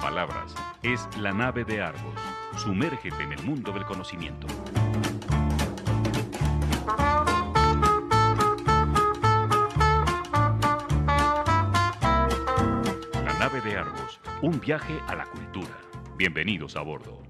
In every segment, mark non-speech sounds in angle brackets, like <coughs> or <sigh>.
palabras. Es la nave de Argos. Sumérgete en el mundo del conocimiento. La nave de Argos. Un viaje a la cultura. Bienvenidos a bordo.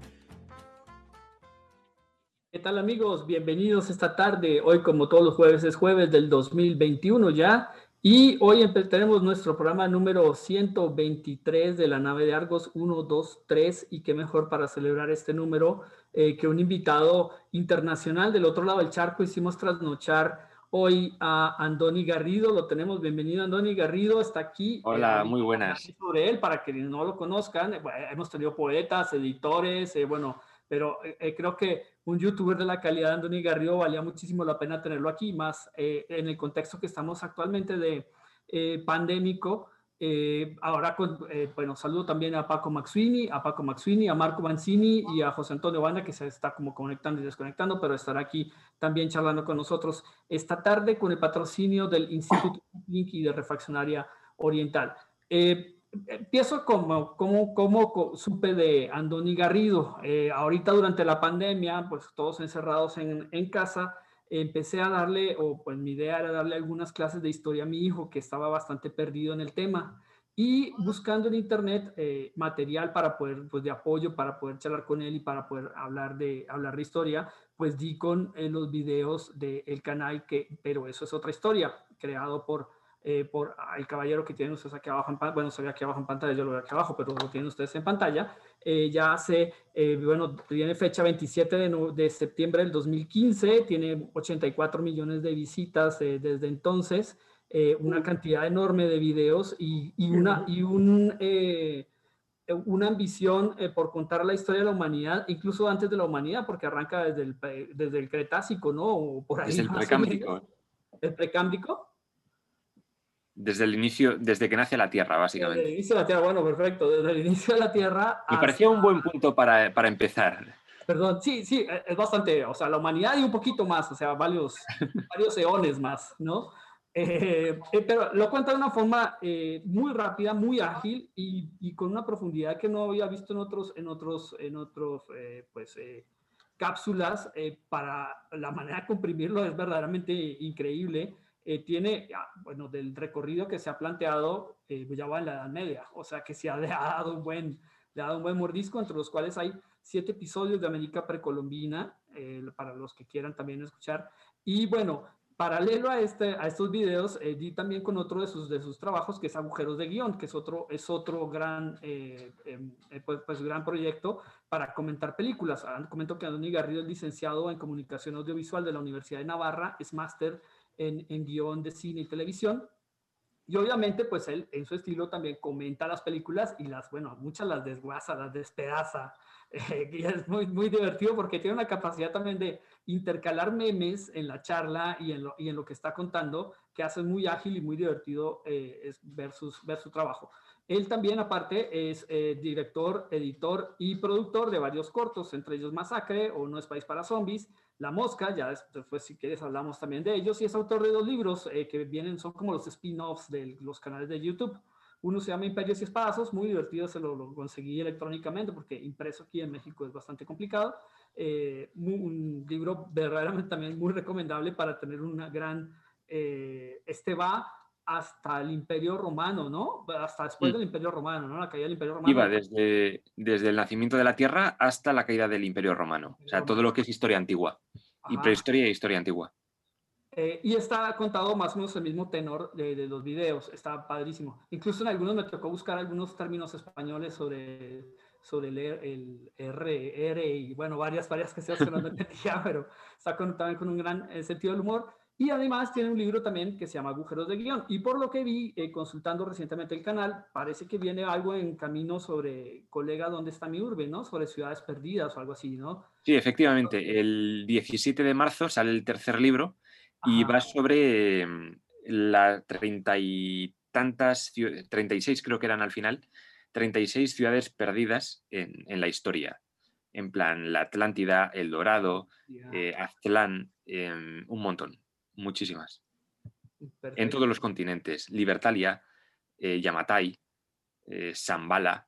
¿Qué tal amigos? Bienvenidos esta tarde. Hoy como todos los jueves es jueves del 2021 ya y hoy tenemos nuestro programa número 123 de la nave de Argos 1, 2, 3 y qué mejor para celebrar este número eh, que un invitado internacional del otro lado del charco. Hicimos trasnochar hoy a Andoni Garrido, lo tenemos, bienvenido Andoni Garrido, está aquí. Hola, muy buenas. Sobre él, para que no lo conozcan, hemos tenido poetas, editores, eh, bueno, pero eh, creo que un youtuber de la calidad de Andoni Garrido valía muchísimo la pena tenerlo aquí, más eh, en el contexto que estamos actualmente de eh, pandémico. Eh, ahora, con, bueno, saludo también a Paco Maxwini, a Paco Maxwini, a Marco Mancini y a José Antonio Banda, que se está como conectando y desconectando, pero estará aquí también charlando con nosotros esta tarde con el patrocinio del Instituto Link y de Refaccionaria Oriental. Empiezo como, como, como supe de Andoni Garrido. Eh, ahorita durante la pandemia, pues todos encerrados en, en, casa, empecé a darle, o pues mi idea era darle algunas clases de historia a mi hijo que estaba bastante perdido en el tema. Y buscando en internet eh, material para poder, pues de apoyo, para poder charlar con él y para poder hablar de, hablar de historia, pues di con eh, los videos del canal que, pero eso es otra historia, creado por eh, por el caballero que tienen ustedes aquí abajo en pantalla, bueno, se ve aquí abajo en pantalla, yo lo veo aquí abajo, pero lo tienen ustedes en pantalla, eh, ya hace, eh, bueno, tiene fecha 27 de, de, septiembre del 2015, tiene 84 millones de visitas desde entonces, una cantidad enorme de videos y, y una, y un, una ambición por contar la historia de la humanidad, incluso antes de la humanidad, porque arranca desde el, desde el Cretácico, ¿no? O por ahí. Desde el precámbrico. ¿El precámbrico? Desde el inicio, desde que nace la Tierra, básicamente. Desde el inicio de la Tierra, bueno, perfecto. Desde el inicio de la Tierra. Me parecía un buen punto para, para, empezar. Perdón, sí, sí, e, es bastante, o sea, la humanidad y un poquito más, o sea, varios, <laughs> varios eones más, ¿no? Eh, eh, pero lo cuenta de una forma eh, muy rápida, muy ágil y, y, con una profundidad que no había visto en otros, en otros, en otros, pues, cápsulas. para la manera de comprimirlo es verdaderamente increíble. Eh, tiene, bueno, del recorrido que se ha planteado, eh, ya va en la Edad Media, o sea que se <laughs> ha dado un buen, le ha dado un buen mordisco, entre los cuales hay siete episodios de América precolombina, eh, para los que quieran también escuchar. Y bueno, paralelo a, este, a estos videos, di también con otro de sus, de sus trabajos, que es Agujeros de Guión, que es otro, es otro gran, em, pues, pues, gran proyecto para comentar películas. Ah, comento que Andoni Garrido es licenciado en Comunicación Audiovisual de la Universidad de Navarra, es máster en, guion de cine y televisión. Y obviamente, pues él en su estilo también comenta las películas y las, bueno, muchas las desguaza, las despedaza. <laughs> y es muy, muy divertido porque tiene una capacidad también de intercalar memes en la charla y en lo, y en lo que está contando, que hace muy ágil y muy divertido eh, es ver, ver su trabajo. Él también, aparte, es eh, director, editor y productor de varios cortos, entre ellos Masacre o No es País para Zombies, la Mosca, ya después si quieres hablamos también de ellos, y es autor de dos libros eh, que vienen, son como los spin-offs de los canales de YouTube. Uno se llama Imperios y Espadazos, muy divertido, se lo, conseguí electrónicamente porque impreso aquí en México es bastante complicado. Eh, un libro verdaderamente también muy recomendable para tener una gran... Eh, este va hasta el Imperio Romano, ¿no? Hasta después del Imperio Romano, ¿no? La caída del Imperio Romano. Iba desde, desde el nacimiento de la Tierra hasta la caída del Imperio Romano. O sea, todo lo que es historia antigua. Y prehistoria e historia antigua. Eh, y está contado más o menos el mismo tenor de, los videos. Está padrísimo. Incluso en algunos me tocó buscar algunos términos españoles sobre, sobre el, el R, R y bueno, varias, varias que se que no <laughs> entendía, pero está con, también con un gran eh, sentido del humor. Y además tiene un libro también que se llama Agujeros de Guión. Y por lo que vi, eh, consultando recientemente el canal, parece que viene algo en camino sobre, colega, ¿dónde está mi urbe? ¿no? Sobre ciudades perdidas o algo así, ¿no? Sí, efectivamente. El 17 de marzo sale el tercer libro y va sobre mm, las treinta y tantas, 36 creo que eran al final, 36 ciudades perdidas en, en la historia. En plan, la Atlántida, El Dorado, eh, Aztlán, em, un montón muchísimas. En todos los continentes. Libertalia, eh, Yamatai, eh, Zambala,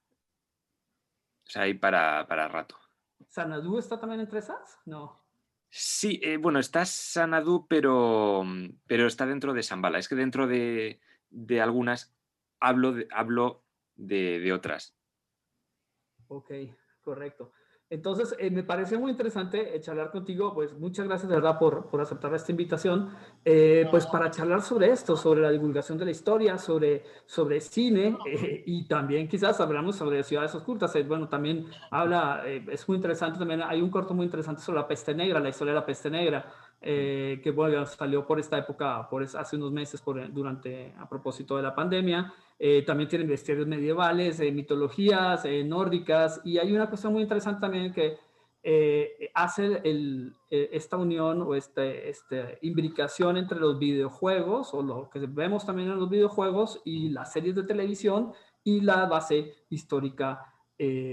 O sea, hay para, para rato. ¿Sanadú está también entre esas? No. Sí, eh, bueno, está Sanadú, pero, pero está dentro de Zambala. Es que dentro de, de algunas hablo, de, hablo de, de otras. Ok, correcto. Entonces, eh, me pareció muy interesante eh, charlar contigo, pues muchas gracias de verdad por, por aceptar esta invitación, eh, pues para charlar sobre esto, sobre la divulgación de la historia, sobre, sobre cine <laughs> y también quizás hablamos sobre ciudades ocultas. bueno, también habla, es muy interesante también, hay un corto muy interesante sobre la peste negra, la historia de la peste negra, que bueno, salió por esta época, por hace unos meses, por, durante, a propósito de la pandemia. Eh, también tienen misterios medievales, eh, mitologías eh, nórdicas, y hay una cosa muy interesante también que hace el, esta unión o esta, esta imbricación entre los videojuegos, o lo que vemos también en los videojuegos, y las series de televisión, y la base histórica,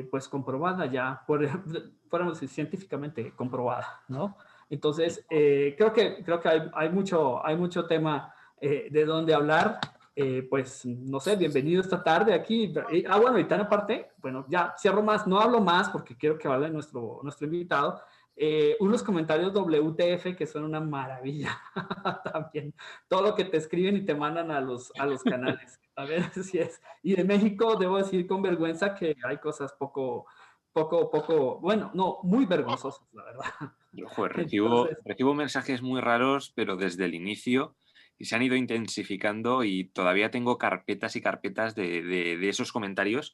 pues comprobada ya, por, <laughs> decir, científicamente comprobada, ¿no? Entonces, creo que, creo que hay, hay, mucho, hay mucho tema de donde hablar. Eh, pues no sé, bienvenido esta tarde aquí. ah, bueno, y tan aparte, bueno, ya cierro más, no hablo más porque quiero que hable nuestro, nuestro invitado. Eh, unos comentarios WTF que son una maravilla <laughs> también. Todo lo que te escriben y te mandan a los, a los canales. <laughs> A ver si es. Y de México, debo decir con vergüenza que hay cosas poco, poco, poco, bueno, no, muy vergonzosas, la verdad. Yo, joder, recibo, recibo mensajes muy raros, pero desde el inicio y se han ido intensificando y todavía tengo carpetas y carpetas de, esos comentarios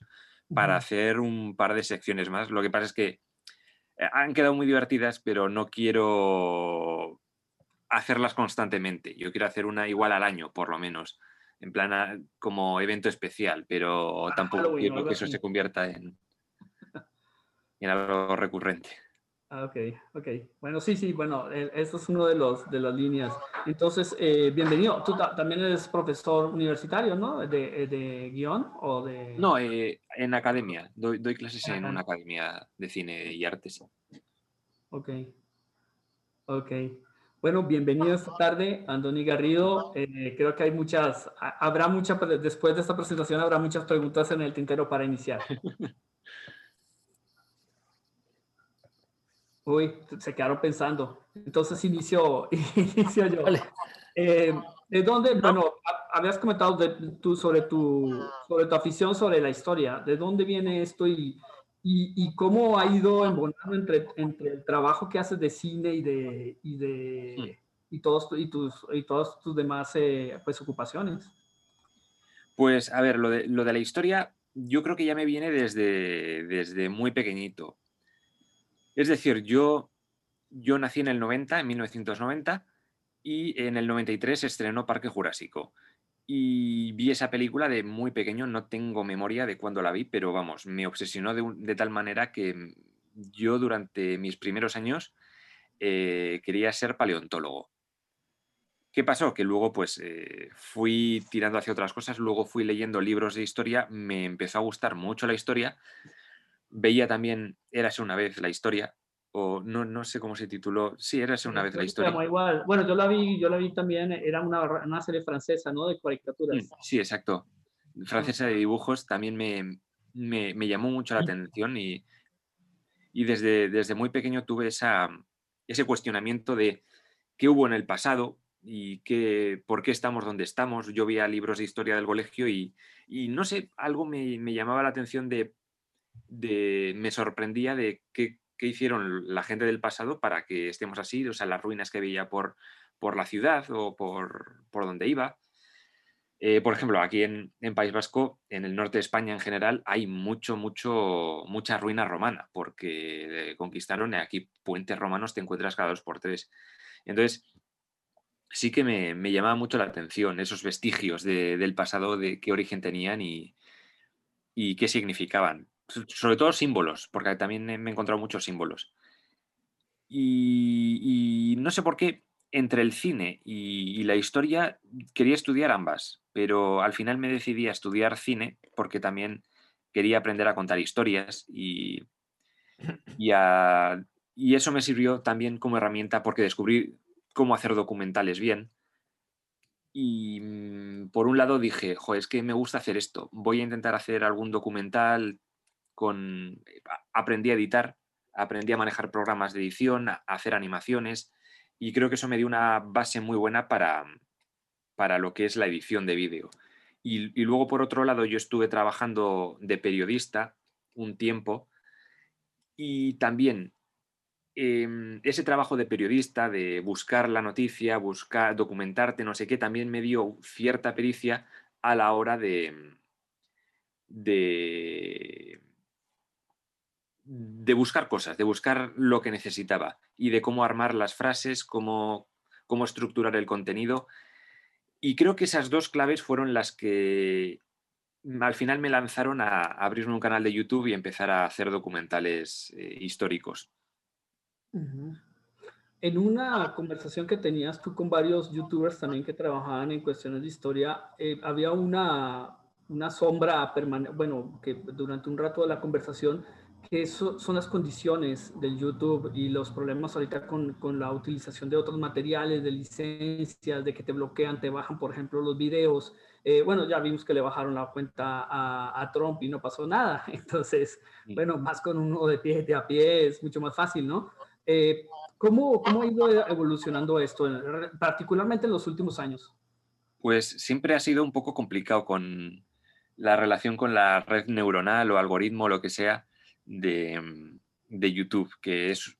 para hacer un par de secciones más. Lo que pasa es que eh, han quedado muy divertidas, pero no quiero hacerlas constantemente. Yo quiero hacer una igual al año, por lo menos, en plan ah, como evento especial, pero ah, tampoco quiero que eso se convierta en, en algo recurrente. Ah, ok, ok. Bueno, sí, sí, bueno, e, eso es uno de, los, de las líneas. Entonces, eh, bienvenido. Tú también eres profesor universitario, ¿no? ¿De, eh, de guion o de...? No, eh, en academia. Doy, doy clases en una academia de cine y artes. Ok, ok. Bueno, bienvenido esta tarde, Andoni Garrido. creo que hay muchas, habrá muchas, después de esta presentación habrá muchas preguntas en el tintero para iniciar. <laughs> Uy, se quedaron pensando. Entonces inicio, <laughs> inicio yo. Eh, ¿De dónde, bueno, habías comentado de, tú sobre, tu, sobre tu afición sobre la historia? ¿De dónde viene esto y, y, cómo ha ido embonando entre, entre el trabajo que haces de cine y de, y de y todos, y tus, y todas tus demás eh, pues, ocupaciones? Pues a ver, lo de, lo de la historia yo creo que ya me viene desde, desde muy pequeñito. Es decir, yo, yo nací en el 90, en 1990, y en el 93 se estrenó Parque Jurásico. Y vi esa película de muy pequeño, no tengo memoria de cuándo la vi, pero vamos, me obsesionó de, tal manera que yo durante mis primeros años eh, quería ser paleontólogo. ¿Qué pasó? Que luego pues eh, fui tirando hacia otras cosas, luego fui leyendo libros de historia, me empezó a gustar mucho la historia veía también Érase una vez la historia, o no, no sé cómo se tituló. Sí, Érase una vez la historia. Igual. Bueno, yo la vi, yo la vi también, era una, una serie francesa, ¿no? De caricaturas. Mm, sí, exacto. Francesa de dibujos también me, me, me llamó mucho la atención y, y desde, desde muy pequeño tuve esa, ese cuestionamiento de qué hubo en el pasado y qué, por qué estamos donde estamos. Yo veía libros de historia del colegio y, y no sé, algo me, me, llamaba la atención de me sorprendía de qué, hicieron la gente del pasado para que estemos así, o sea, las ruinas que veía por, por la ciudad o por, por donde iba. Eh, por ejemplo, aquí en, País Vasco, en el norte de España en general, hay mucho, mucho, mucha ruina romana, porque conquistaron aquí puentes romanos, te encuentras cada dos por tres. Entonces, sí que me, me llamaba mucho la atención esos vestigios del pasado, de qué origen tenían y, y qué significaban sobre todo símbolos, porque también me he encontrado muchos símbolos. Y, no sé por qué entre el cine y, la historia quería estudiar ambas, pero al final me decidí a estudiar cine porque también quería aprender a contar historias y, y, eso me sirvió también como herramienta porque descubrí cómo hacer documentales bien. Y mm, por un lado dije, joder, es que me gusta hacer esto, voy a intentar hacer algún documental con, aprendí a editar, aprendí a manejar programas de edición, a hacer animaciones y creo que eso me dio una base muy buena para, para lo que es la edición de vídeo. Y, luego, por otro lado, yo estuve trabajando de periodista un tiempo y también Em, ese trabajo de periodista, de buscar la noticia, buscar, documentarte, no sé qué, también me dio cierta pericia a la hora de, de buscar cosas, de buscar lo que necesitaba y de cómo armar las frases, cómo, cómo estructurar el contenido. Y creo que esas dos claves fueron las que al final me lanzaron a abrirme un canal de YouTube y empezar a hacer documentales eh, históricos. En una conversación que tenías tú con varios youtubers también que trabajaban en cuestiones de historia, eh, había una, una sombra permanente, bueno, que durante un rato de la conversación, que eso son las condiciones del YouTube y los problemas ahorita con, con, la utilización de otros materiales, de licencias, de que te bloquean, te bajan, por ejemplo, los videos. Eh, bueno, ya vimos que le bajaron la cuenta a, a, Trump y no pasó nada. <laughs> Entonces, bueno, más con uno de pie, de a pie es mucho más fácil, ¿no? Eh, ¿cómo, ¿Cómo ha ido evolucionando esto, particularmente en los últimos años? Pues siempre ha sido un poco complicado con la relación con la red neuronal o algoritmo, o lo que sea, de, de YouTube, que es,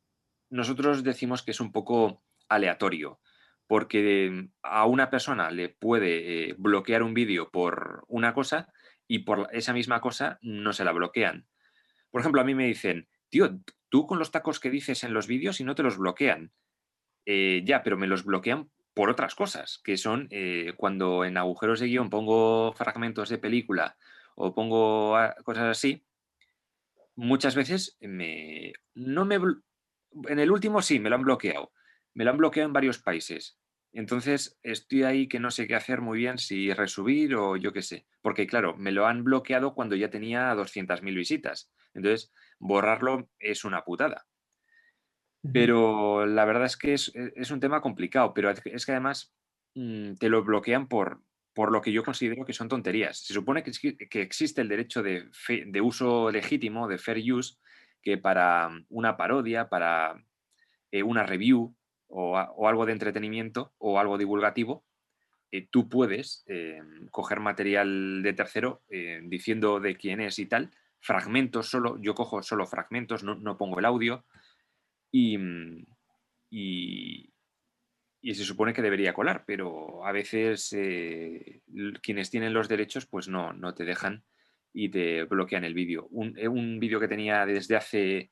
nosotros decimos que es un poco aleatorio, porque a una persona le puede eh, bloquear un vídeo por una cosa y por esa misma cosa no se la bloquean. Por ejemplo, a mí me dicen, tío, tú con los tacos que dices en los vídeos y no te los bloquean. Eh, ya, pero me los bloquean por otras cosas, que son eh, cuando en agujeros de guion pongo fragmentos de película o pongo cosas así, muchas veces me, no me... En el último sí, me lo han bloqueado. Me lo han bloqueado en varios países. Entonces estoy ahí que no sé qué hacer muy bien, si resubir o yo qué sé. Porque claro, me lo han bloqueado cuando ya tenía 200.000 visitas. Entonces, borrarlo es una putada. Pero la verdad es que es, e, un tema complicado, pero es que además mm, te lo bloquean por, por lo que yo considero que son tonterías. Se supone que, existe el derecho de, uso legítimo, de fair use, que para una parodia, para eh, una review o, algo de entretenimiento o algo divulgativo, eh, tú puedes eh, coger material de tercero diciendo de quién es y tal, fragmentos solo, yo cojo solo fragmentos, no, pongo el audio y, y, se supone que debería colar, pero a veces eh, quienes tienen los derechos pues no, no te dejan y te bloquean el vídeo. Un, eh, un vídeo que tenía desde hace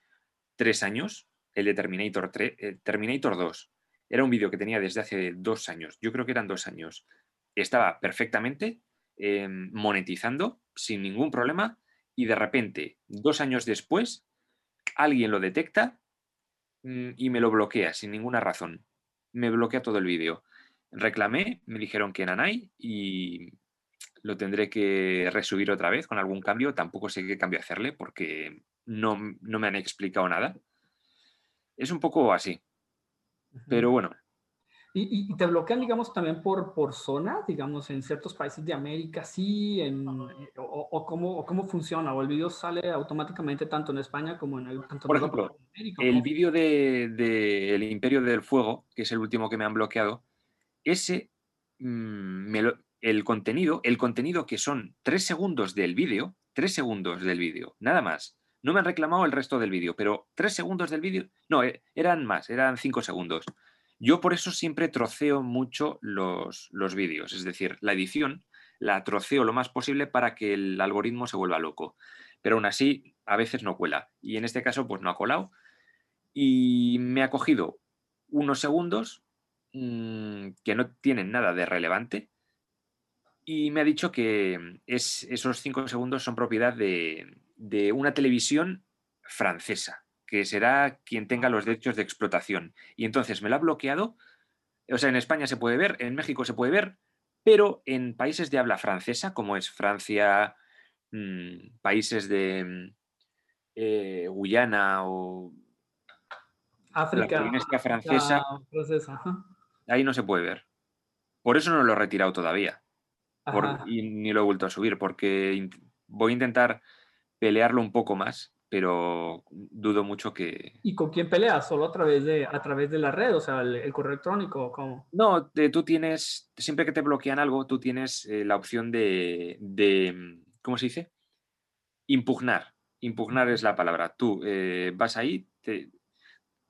tres años, el de Terminator, 3, eh, Terminator 2, era un vídeo que tenía desde hace dos años, yo creo que eran dos años. Estaba perfectamente monetizando sin ningún problema y de repente, dos años después, alguien lo detecta mm, y me lo bloquea sin ninguna razón. Me bloquea todo el vídeo. Reclamé, me dijeron que Nanay y lo tendré que resubir otra vez con algún cambio. Tampoco sé qué cambio hacerle porque no, no me han explicado nada. Es un poco así. Pero bueno, y, te bloquean, digamos, también por, por zona, digamos, en ciertos países de América, sí, en, o, cómo, cómo funciona, o el vídeo sale automáticamente tanto en España como en el Por ejemplo, el vídeo del de, El Imperio del Fuego, que es el último que me han bloqueado, ese, mm, el contenido, el contenido que son tres segundos del vídeo, tres segundos del vídeo, nada más. No me han reclamado el resto del vídeo, pero tres segundos del vídeo, no, eh, eran más, eran cinco segundos yo por eso siempre troceo mucho los, vídeos, es decir, la edición la troceo lo más posible para que el algoritmo se vuelva loco. Pero aún así, a veces no cuela. Y en este caso, pues no ha colado. Y me ha cogido unos segundos mm, que no tienen nada de relevante. Y me ha dicho que es, esos cinco segundos son propiedad de, de una televisión francesa que será quien tenga los derechos de explotación. Y entonces me lo ha bloqueado. O sea, en España se puede ver, en México se puede ver, pero en países de habla francesa, como es Francia, mm, países de mm, eh, Guyana o África, la francesa, ahí no se puede ver. Por eso no lo he retirado todavía. y ni lo he vuelto a subir, porque voy a intentar pelearlo un poco más, pero dudo mucho que... ¿Y con quién peleas? ¿Solo a través de, a través de la red, o sea, el, correo electrónico? ¿cómo? No, tú tienes, siempre que te bloquean algo, tú tienes eh, la opción de, de, ¿cómo se dice? Impugnar. Impugnar es la palabra. Tú eh, vas ahí, te,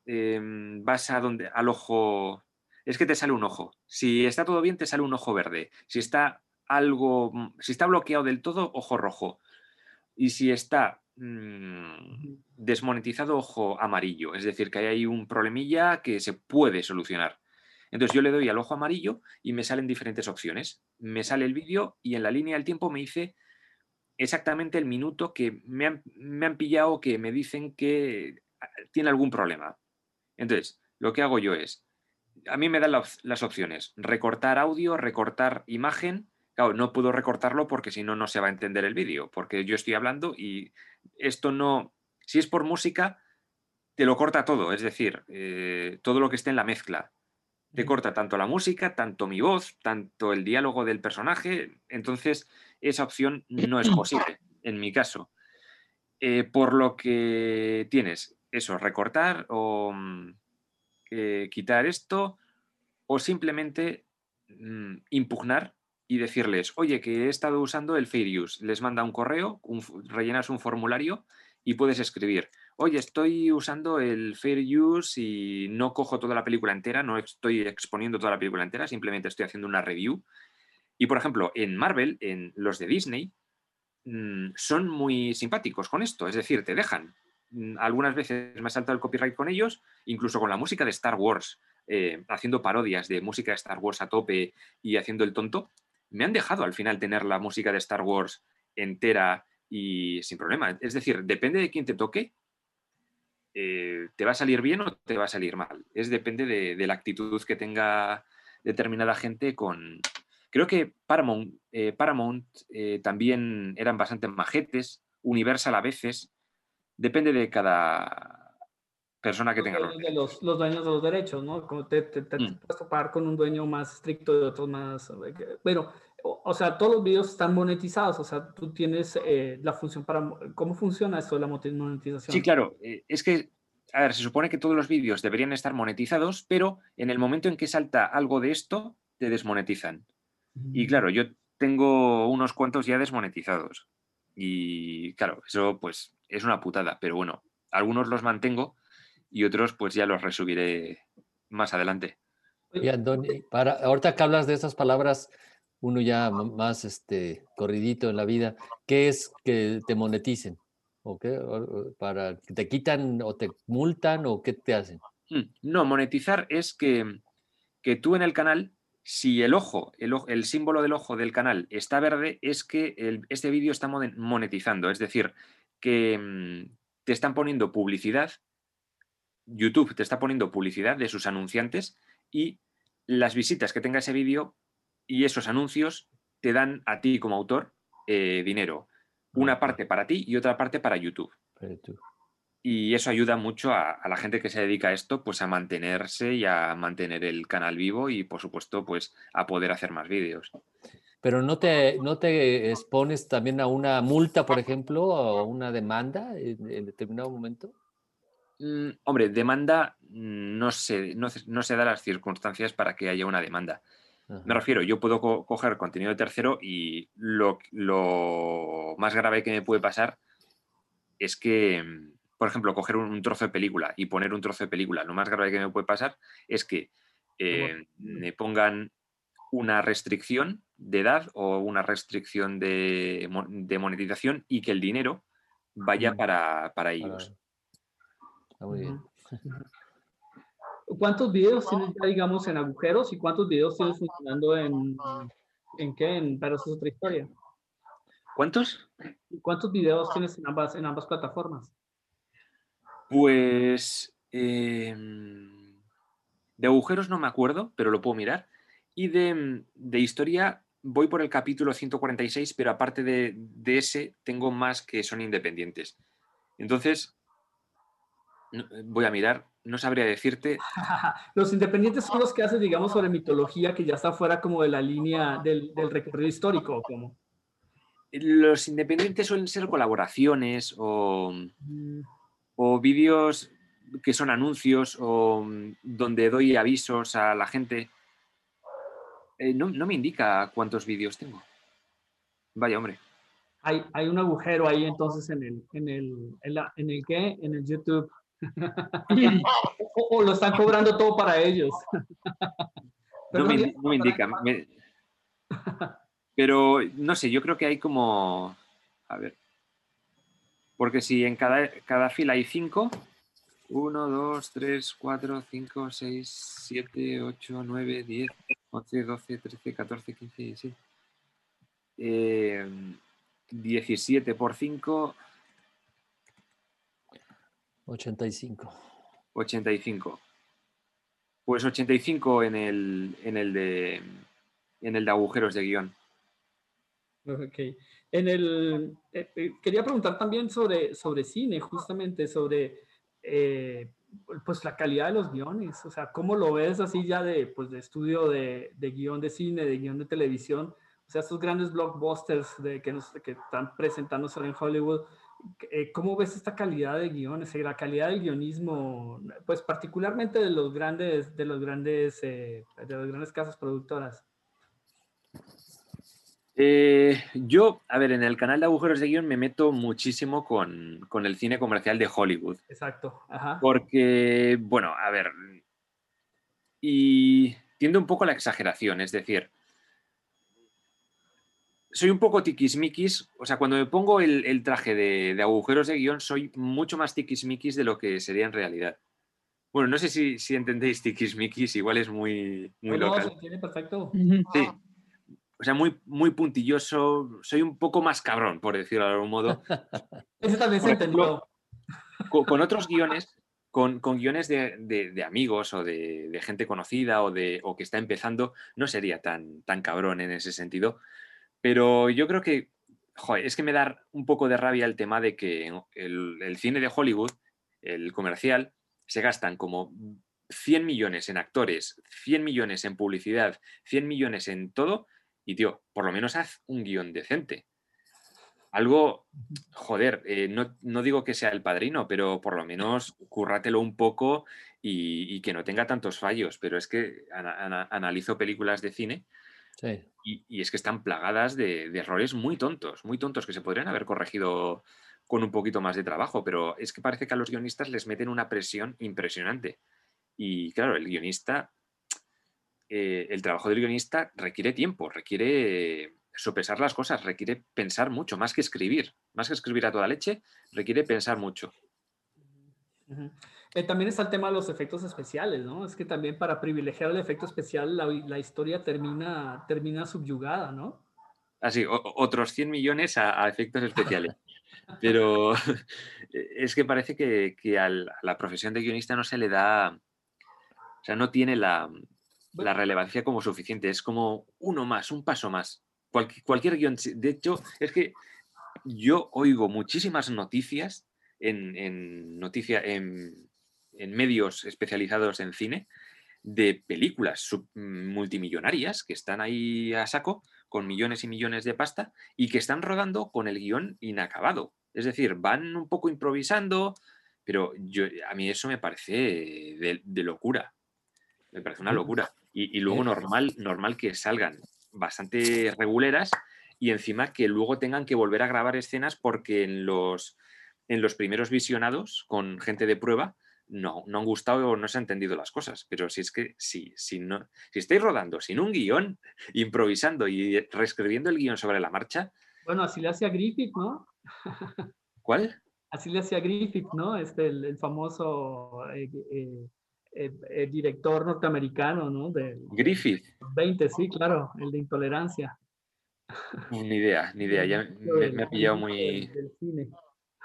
em, vas a donde, al ojo, es que te sale un ojo. Si está todo bien, te sale un ojo verde. Si está algo, si está bloqueado del todo, ojo rojo. Y si está mm, desmonetizado, ojo amarillo. Es decir, que hay un problemilla que se puede solucionar. Entonces yo le doy al ojo amarillo y me salen diferentes opciones. Me sale el vídeo y en la línea del tiempo me dice exactamente el minuto que me han, me han pillado que me dicen que ah, tiene algún problema. Entonces, lo que hago yo es, a mí me dan las opciones, recortar audio, recortar imagen. Claro, no puedo recortarlo porque si no, no se va a entender el vídeo, porque yo estoy hablando y esto no, si es por música, te lo corta todo, es decir, eh, todo lo que esté en la mezcla. Te corta tanto la música, tanto mi voz, tanto el diálogo del personaje. Entonces, esa opción no es posible, en mi caso. Eh, por lo que tienes eso, recortar o mm, eh, quitar esto o simplemente mm, impugnar y decirles, oye, que he estado usando el Fair Use. Les manda un correo, rellenas un formulario y puedes escribir, oye, estoy usando el Fair Use y no cojo toda la película entera, no estoy exponiendo toda la película entera, simplemente estoy haciendo una review. Y por ejemplo, en Marvel, en los de Disney, mm, son muy simpáticos con esto, es decir, te dejan. Mm, algunas veces me ha saltado el copyright con ellos, incluso con la música de Star Wars, eh, haciendo parodias de música de Star Wars a tope y haciendo el tonto, me han dejado al final tener la música de Star Wars entera y sin problema. Es decir, depende de quién te toque, eh, te va a salir bien o te va a salir mal. Es depende de, la actitud que tenga determinada gente con... Creo que Paramount, eh, eh, también eran bastante majetes, Universal a veces. Depende de cada persona que tenga los, los, los dueños de los derechos, ¿no? Como te, te, te, mm. topar con un dueño más estricto y otros más... Bueno, o sea, todos los videos están monetizados, o sea, tú tienes eh, la función para... ¿Cómo funciona esto de la monetización? Sí, claro, eh, es que, a ver, se supone que todos los vídeos deberían estar monetizados, pero en el momento en que salta algo de esto, te desmonetizan. Y claro, yo tengo unos cuantos ya desmonetizados. Y claro, eso pues es una putada, pero bueno, algunos los mantengo y otros pues ya los resubiré más adelante. Y Andoni, para, ahorita que hablas de esas palabras uno ya más este, corridito en la vida, ¿qué es que te moneticen? ¿O qué? ¿Para que te quitan o te multan o qué te hacen? Mm, no, monetizar es que, que tú en el canal, si el ojo, el, el, símbolo del ojo del canal está verde, es que el, este vídeo está monetizando. Es decir, que mm, te están poniendo publicidad, YouTube te está poniendo publicidad de sus anunciantes y las visitas que tenga ese vídeo y esos anuncios te dan a ti como autor eh, dinero. Una parte para ti y otra parte para YouTube. Y eso ayuda mucho a, la gente que se dedica a esto, pues a mantenerse y a mantener el canal vivo y, por supuesto, pues a poder hacer más vídeos. Pero no te, no te expones también a una multa, por ejemplo, o una demanda en, determinado momento. Mm, hombre, demanda mm, no se, no, no se da las circunstancias para que haya una demanda. Me refiero, yo puedo coger contenido de tercero y lo, más grave que me puede pasar es que, mm, por ejemplo, coger un, trozo de película y poner un trozo de película, lo más grave que me puede pasar es que eh, me pongan una restricción de edad o una restricción de, monetización y que el dinero vaya para, ellos. Muy bien. ¿Cuántos videos tienes ya, digamos, en agujeros y cuántos videos tienes funcionando en, en qué? En, pero eso es otra historia. ¿Cuántos? ¿Cuántos videos tienes en ambas, en ambas plataformas? Pues em, de agujeros no me acuerdo, pero lo puedo mirar. Y de, de historia voy por el capítulo 146, pero aparte de, de, ese tengo más que son independientes. Entonces, voy a mirar, no sabría decirte. <laughs> los independientes son los que hacen, digamos, sobre mitología que ya está fuera como de la línea del, recorrido histórico, como. los independientes suelen ser colaboraciones o, Mm, o vídeos que son anuncios o mm, donde doy avisos a la gente. Eh, no, no me indica cuántos vídeos tengo. Vaya, hombre. Hay, hay un agujero ahí entonces en el, en el, en la, en el qué, en el YouTube. <laughs> o, o lo están cobrando todo para ellos. <laughs> No me, no indica. me- <laughs> Pero no sé, yo creo que hay como. A ver. Porque si en cada, cada fila hay cinco. 1, 2, 3, 4, 5, 6, 7, 8, 9, 10, 11, 12, 13, 14, 15, 16. Eh, 17 por 5, 85. 85. Pues 85 en el, en el de en el de agujeros de guion. Ok. En el, eh, eh, quería preguntar también sobre, sobre cine, justamente sobre eh, pues la calidad de los guiones. O sea, ¿cómo lo ves así ya de, pues, de estudio de, de guion de cine, de guion de televisión? O sea, estos grandes blockbusters de, que, nos, que están presentándose en Hollywood. Eh, ¿Cómo ves esta calidad de guiones, eh, la calidad del guionismo, pues particularmente de los grandes, de los grandes, eh, de las grandes casas productoras? Eh, yo, a ver, en el canal de agujeros de guion me meto muchísimo con, con el cine comercial de Hollywood. Exacto. Ajá. Porque, bueno, a ver, y tiende un poco a la exageración, es decir, soy un poco tiquismiquis, o sea, cuando me pongo el, el traje de, de agujeros de guion, soy mucho más tiquismiquis de lo que sería en realidad. Bueno, no sé si, si entendéis tiquismiquis, igual es muy, muy No, no, local. se entiende perfecto. Sí. O sea, muy, muy puntilloso, soy un poco más cabrón, por decirlo de algún modo. <laughs> Ese también se entendió. con, con otros guiones, con, con guiones de, de- de amigos o de, de gente conocida o, de, o que está empezando, no sería tan, tan cabrón en ese sentido. Pero yo creo que, joder, es que me da un poco de rabia el tema de que el, el cine de Hollywood, el comercial, se gastan como 100 millones en actores, 100 millones en publicidad, 100 millones en todo, y tío, por lo menos haz un guion decente. Algo, joder, eh, no, no digo que sea el padrino, pero por lo menos currátelo un poco y, que no tenga tantos fallos. Pero es que ana- ana- analizo películas de cine Sí. y, y es que están plagadas de, de errores muy tontos, muy tontos, que se podrían haber corregido con un poquito más de trabajo, pero es que parece que a los guionistas les meten una presión impresionante. Y claro, el guionista, eh, el trabajo del guionista requiere tiempo, requiere sopesar las cosas, requiere pensar mucho, más que escribir, más que escribir a toda leche, requiere pensar mucho. Ujú. Eh, también está el tema de los efectos especiales, ¿no? Es que también para privilegiar el efecto especial la, la historia termina, termina subyugada, ¿no? Así, otros 100 millones a, a efectos especiales. <laughs> Pero <laughs> es que parece que, que a la profesión de guionista no se le da, o sea, no tiene la, la relevancia como suficiente. Es como uno más, un paso más. Cualqui- cualquier guion. De hecho, es que yo oigo muchísimas noticias en, en, noticia, en, en medios especializados en cine de películas sub- multimillonarias que están ahí a saco con millones y millones de pasta y que están rodando con el guion inacabado. Es decir, van un poco improvisando, pero yo, a mí eso me parece de, de locura. Me parece una Mm. locura. Y, y luego normal, normal que salgan bastante reguleras y encima que luego tengan que volver a grabar escenas porque en los, en los primeros visionados con gente de prueba no, no han gustado o no se han entendido las cosas. Pero si es que si, si, no, si estáis rodando sin un guion, <laughs> improvisando y reescribiendo el guion sobre la marcha, Bueno, así le hacía Griffith, ¿no? <laughs> ¿cuál? Así le hacía Griffith, ¿no? Este, el, el famoso eh, eh, eh, eh, director norteamericano, ¿no? De Griffith. los 20, sí, claro, el de intolerancia. Ni idea, ni idea. Ya <laughs> me, me ha pillado muy... Del cine.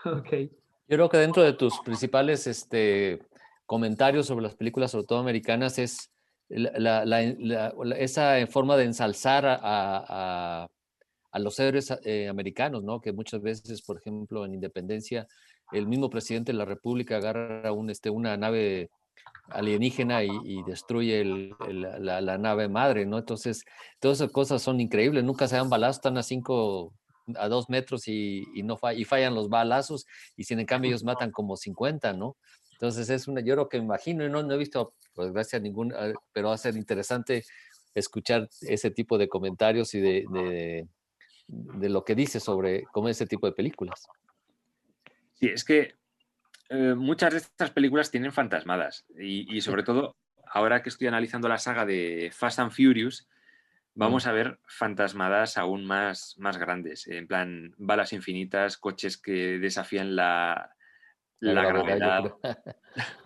Ok. Yo creo que dentro de tus principales este, comentarios sobre las películas, sobre todo americanas, es esa forma de ensalzar a, a- los héroes eh, americanos, ¿no? Que muchas veces, por ejemplo, en Independencia, el mismo presidente de la República agarra un, este, una nave alienígena y, destruye la, la nave madre, ¿no? Entonces, todas esas cosas son increíbles, nunca se dan balazos, están a cinco a dos metros y, no y fallan los balazos, y sin en cambio ellos matan como 50, ¿no? Entonces es una, yo creo que me imagino, y no, no he visto, pues gracias a ningún, pero va a ser interesante escuchar ese tipo de comentarios y de, de, lo que dice sobre cómo ese tipo de películas. Sí, es que eh, muchas de estas películas tienen fantasmadas y, sobre todo ahora que estoy analizando la saga de Fast and Furious, vamos mm. a ver fantasmadas aún más, más grandes, en plan balas infinitas, coches que desafían la, la, gravedad. <laughs>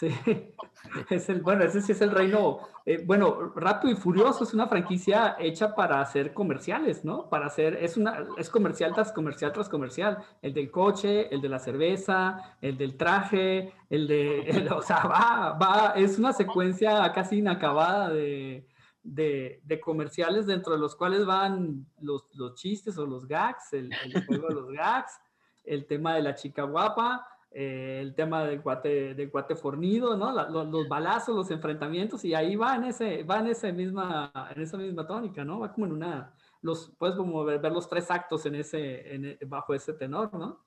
Sí, <laughs> es el, bueno, ese sí es el reino. Eh, bueno, Rápido y Furioso es una franquicia hecha para hacer comerciales, ¿no? Para hacer, es una, es comercial tras comercial tras comercial. El del coche, el de la cerveza, el del traje, el de, <laughs> o sea, va, va, es una secuencia casi inacabada de, de, de comerciales dentro de los cuales van los, los chistes o los gags, el, el juego de los gags, el tema de la chica guapa eh, el tema del cuate, del cuate fornido, ¿no? los, balazos, los enfrentamientos, y ahí va en, ese, va en, esa misma, en esa misma tónica, ¿no? Va como en una, los, puedes como ver, los tres actos en ese, en, bajo ese tenor, ¿no?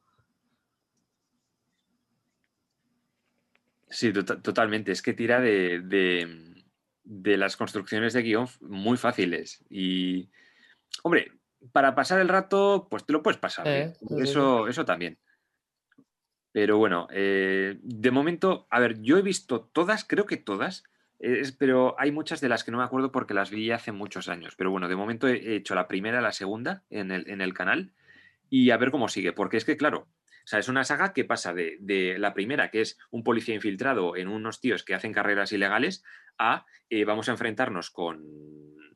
Sí, totalmente. Es que tira de, de, las construcciones de guion muy fáciles. Y, hombre, para pasar el rato, pues te lo puedes pasar. ¿eh? eso, eso también. Pero bueno, eh, de momento, a ver, yo he visto todas, creo que todas, pero hay muchas de las que no me acuerdo porque las vi hace muchos años. Pero bueno, de momento he hecho la primera, la segunda en el, en el canal y a ver cómo sigue, porque es que, claro, o sea, es una saga que pasa de, la primera, que es un policía infiltrado en unos tíos que hacen carreras ilegales, a eh, vamos a enfrentarnos con,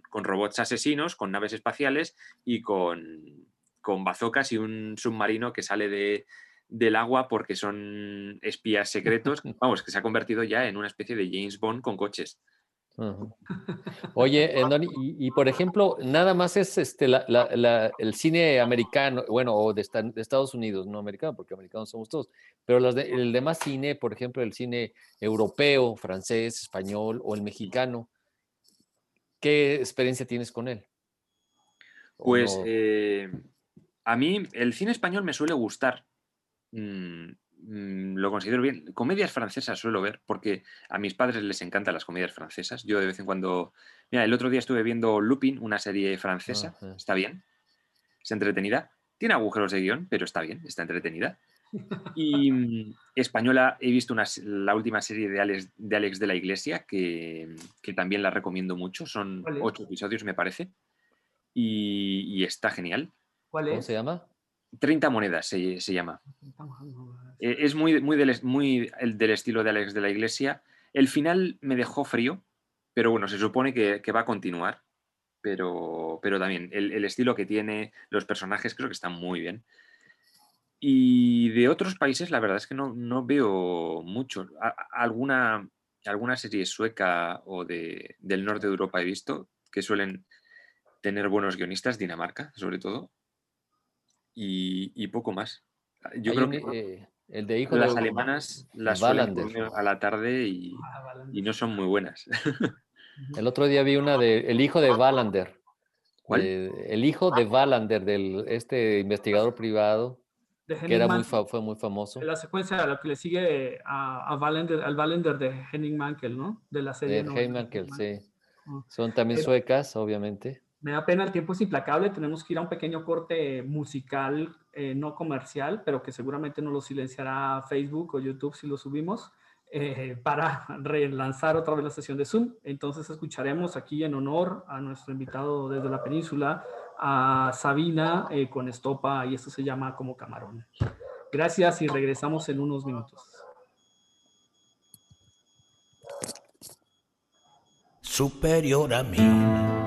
con, robots asesinos, con naves espaciales y con, con bazocas y un submarino que sale de, del agua porque son espías secretos, <laughs> vamos, que se ha convertido ya en una especie de James Bond con coches. <laughs> Oye, y, por ejemplo, nada más es este, el cine americano, bueno, o de, Estados Unidos, no americano, porque americanos somos todos, pero el demás cine, por ejemplo, el cine europeo, francés, español o el mexicano, ¿qué experiencia tienes con él? Pues eh, a mí el cine español me suele gustar, Mm, mm, lo considero bien. Comedias francesas suelo ver, porque a mis padres les encantan las comedias francesas. Yo de vez en cuando. Mira, el otro día estuve viendo Lupin, una serie francesa. Está bien. Es entretenida. Tiene agujeros de guion, pero está bien, está entretenida. Y mm, española, he visto la última serie de Alex, de Alex de la Iglesia, que, también la recomiendo mucho. Son ocho episodios, me parece. Y, está genial. ¿Cuál es? ¿Cómo se llama? 30 monedas se, llama. Eh, es muy, muy, del, muy el, del estilo de Alex de la Iglesia. El final me dejó frío, pero bueno, se supone que, va a continuar. Pero, pero también el, estilo que tiene, los personajes creo que están muy bien. Y de otros países, la verdad es que no, veo mucho. alguna, alguna serie sueca o de, del norte de Europa he visto que suelen tener buenos guionistas, Dinamarca sobre todo, y, poco más. Yo creo que eh, el de hijo las alemanas las suelen a la tarde y, ah, y, no son muy buenas. <laughs> el otro día vi una de El hijo de Wallander. ¿Cuál? el hijo de Wallander, del este investigador privado, que era muy fue muy famoso. La secuencia a la que le sigue a, a al Wallander de Henning Mankel, ¿no? De la serie. De Henning Mankel, sí. Son también suecas, obviamente. Me da pena, el tiempo es implacable, tenemos que ir a un pequeño corte musical, eh, no comercial, pero que seguramente no lo silenciará Facebook o YouTube si lo subimos, eh, para <laughs> relanzar otra vez la sesión de Zoom. Entonces escucharemos aquí en honor a nuestro invitado desde la península, a Sabina eh, con estopa, y esto se llama como camarón. Gracias y regresamos en unos minutos. Superior a mí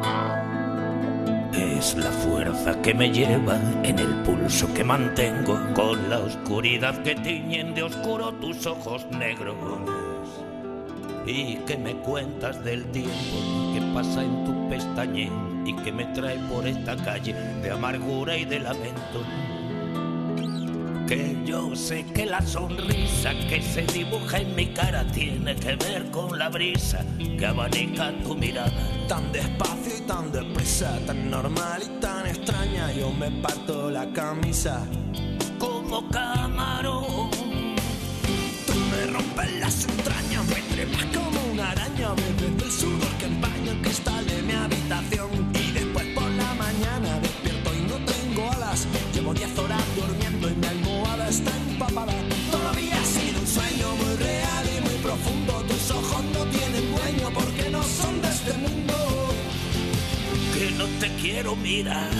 que me lleva en el pulso que mantengo con la oscuridad que tiñen de oscuro tus ojos negros. Y que me cuentas del tiempo que pasa en tu pestañe y que me trae por esta calle de amargura y de lamento. Que yo sé que la sonrisa que se dibuja en mi cara tiene que ver con la brisa que abanica tu mirada. Tan despacio y tan deprisa, tan normal y tan extraña, yo me parto la camisa. Como camarón, Tú me rompes las entrañas, me trepas como una araña, almohada está empapada. Todavía ha sido un sueño muy real y muy profundo. Tus ojos no tienen dueño porque no son de este mundo. que no te quiero mirar.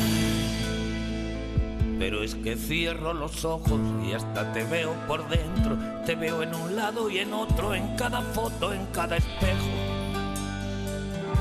Pero es que cierro los ojos y hasta te veo por dentro. Te veo en un lado y en otro, en cada foto, en cada espejo.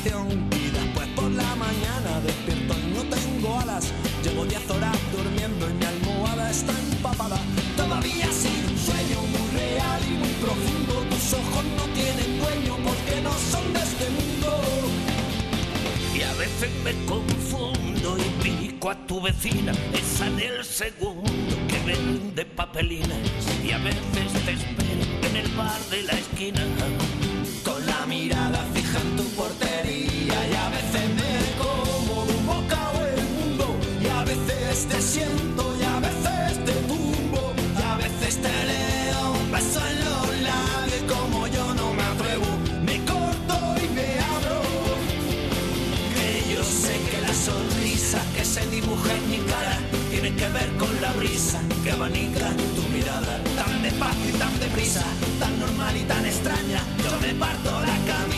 habitación. Y después por la mañana despierto y no tengo alas. Llevo 10 horas durmiendo y mi almohada está empapada. Todavía ha sido un sueño muy real y muy profundo. Tus ojos no tienen dueño porque no son de este mundo. Y a veces me confundo y pico a tu vecina, esa del segundo que vende papelinas. Y a veces te espero en el bar de la esquina. Mirada fija en tu portería y a veces me como de un bocado el mundo y a veces te siento y a veces te tumbo y a veces te leo un beso en los labios como yo no me atrevo me corto y me abro. Que yo sé que la sonrisa que se dibuja en mi cara tiene que ver con la brisa que abanica tu mirada tan despacio y tan deprisa tan normal y tan extraña me parto la camisa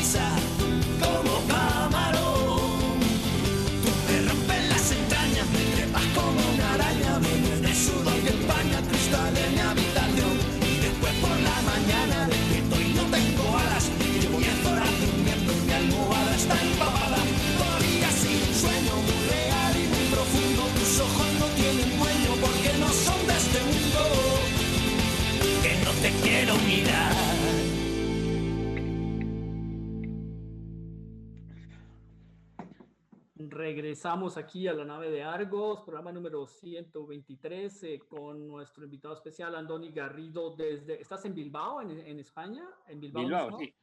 Regresamos aquí a la nave de Argos, programa número 123, eh, con nuestro invitado especial, Andoni Garrido, desde... ¿Estás en Bilbao, en, en España? En Bilbao, Bilbao, ¿no? sí.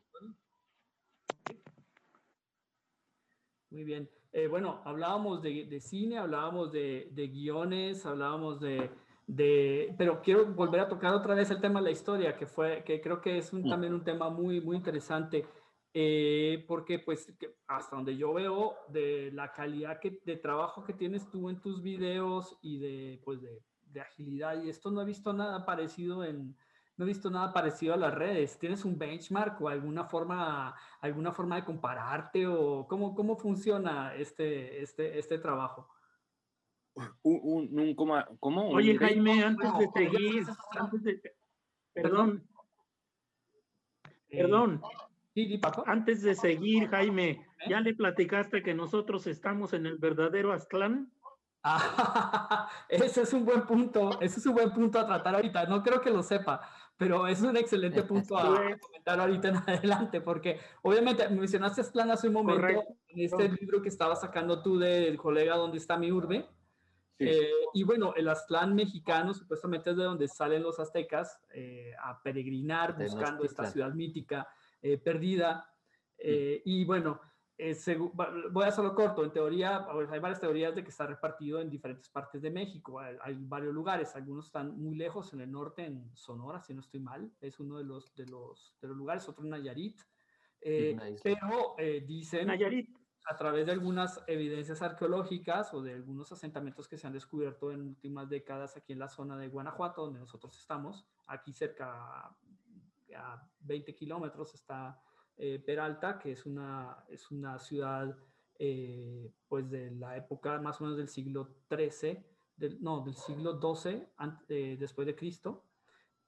Muy bien. Eh, bueno, hablábamos de, de cine, hablábamos de, de guiones, hablábamos de, de... Pero quiero volver a tocar otra vez el tema de la historia, que, fue, que creo que es un- también un tema muy, muy interesante, eh, porque pues que hasta donde yo veo de la calidad que, de trabajo que tienes tú en tus videos y de, pues de, de agilidad, y esto no he visto nada parecido en... No he visto nada parecido a las redes. ¿Tienes un benchmark o alguna forma, alguna forma de compararte o cómo, cómo funciona este, este, este trabajo? Un, un, un coma- ¿Cómo? Un Oye. Jaime, antes de seguir, antes de, perdón, Eh, perdón, Sí, di, Paco. antes de seguir, Jaime, ¿ya le platicaste que nosotros estamos en el verdadero Aztlán? Ah, <laughs> ese es un buen punto, ese es un buen punto a tratar ahorita. No creo que lo sepa, pero es un excelente <laughs> punto a, comentar ahorita en <laughs> adelante, porque obviamente mencionaste Aztlán hace un momento Correcto. en este libro que estaba sacando tú del colega ¿Dónde está mi urbe? Sí. Eh, y bueno, el Aztlán mexicano supuestamente es de donde salen los aztecas eh, a peregrinar buscando esta ciudad mítica eh, perdida. Eh, y bueno, eh, voy a hacerlo corto. En teoría, hay varias teorías de que está repartido en diferentes partes de México. Hay, hay varios lugares, algunos están muy lejos en el norte, en Sonora, si no estoy mal. Es uno de los, de los, de los lugares, otro en Nayarit. Eh, pero eh, dicen Nayarit, a través de algunas evidencias arqueológicas o de algunos asentamientos que se han descubierto en últimas décadas aquí en la zona de Guanajuato, donde nosotros estamos, aquí cerca a, a 20 kilómetros está eh, Peralta, que es una, es una ciudad eh, pues de la época más o menos del siglo XIII, del, no, del siglo XII eh, después de Cristo.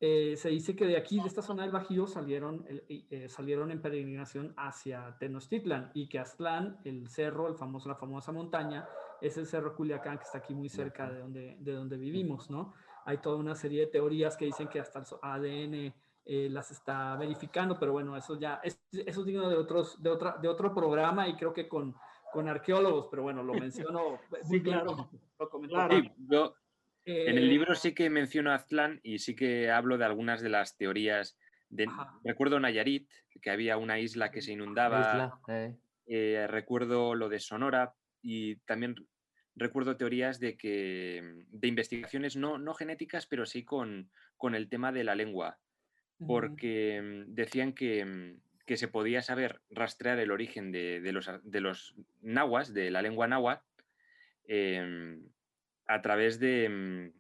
Eh, se dice que de aquí, de esta zona del Bajío, salieron, el- salieron en peregrinación hacia Tenochtitlan y que Aztlán, el cerro, el famoso, la famosa montaña, es el cerro Culiacán que está aquí muy cerca de donde, de donde vivimos, ¿no? Hay toda una serie de teorías que dicen que hasta el ADN eh, las está verificando, pero bueno, eso ya, es, eso es digno de, otros, de, otra, de otro programa y creo que con, con arqueólogos, pero bueno, lo <laughs> menciono. Sí, claro. Lo Claro. Sí, yo en el Eh, libro sí que menciono a Aztlán y sí que hablo de algunas de las teorías. De, recuerdo Nayarit, que había una isla que se inundaba. isla, eh. eh, recuerdo lo de Sonora y también recuerdo teorías de que de investigaciones no, no genéticas, pero sí con, con el tema de la lengua, porque mm, decían que, mm, que se podía saber rastrear el origen de, de los, de los nahuas, de la lengua náhuatl, em, a través de, mm,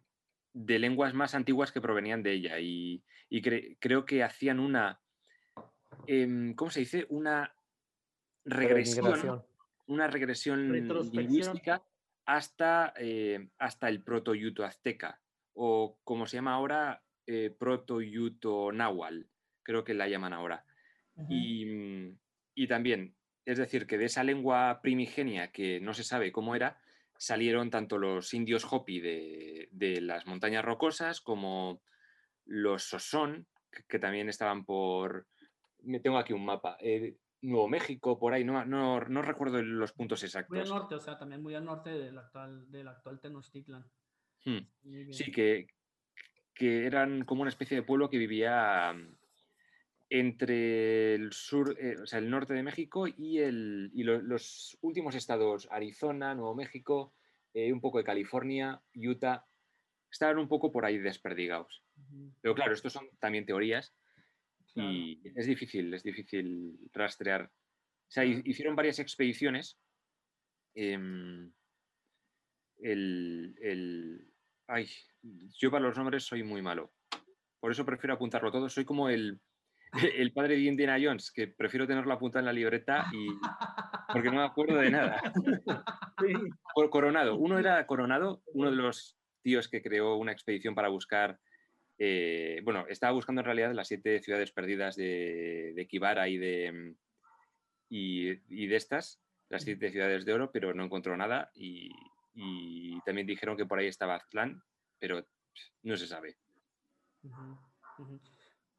de lenguas más antiguas que provenían de ella. Y, y cre- creo que hacían una, em, ¿cómo se dice? Una regresión una regresión lingüística hasta, eh, hasta el proto-yuto azteca, o como se llama ahora, eh, proto-yuto náhuatl, creo que la llaman ahora. Y, mm, y también, es decir, que de esa lengua primigenia que no se sabe cómo era, salieron tanto los indios Hopi de, de las montañas rocosas como los Sosón, que, que también estaban por... Me tengo aquí un mapa. eh, Nuevo México, por ahí, no, no, no recuerdo los puntos Muy al exactos. norte, o sea, también muy al norte del actual, del actual Tenochtitlan. Hmm. Sí, que, que eran como una especie de pueblo que vivía mm, entre el sur, eh, o sea, el norte de México y, el, y lo- los últimos estados, Arizona, Nuevo México, eh, un poco de California, Utah, estaban un poco por ahí desperdigados. Pero claro, estos son también teorías claro. y es difícil, es difícil rastrear. O sea, hicieron varias expediciones. em, el, el- ay, yo para los nombres soy muy malo. Por eso prefiero apuntarlo todo. Soy como el, <laughs> el padre de Indiana Jones, que prefiero tenerlo apuntado en la libreta y porque no me acuerdo de nada. <laughs> Coronado. Uno era Coronado, uno de los tíos que creó una expedición para buscar. eh, bueno, estaba buscando en realidad las siete ciudades perdidas de, de Kibara y de, y, y de estas, las siete ciudades de oro, pero no encontró nada. Y, y también dijeron que por ahí estaba Aztlán, pero no se sabe. Ujú, ujú.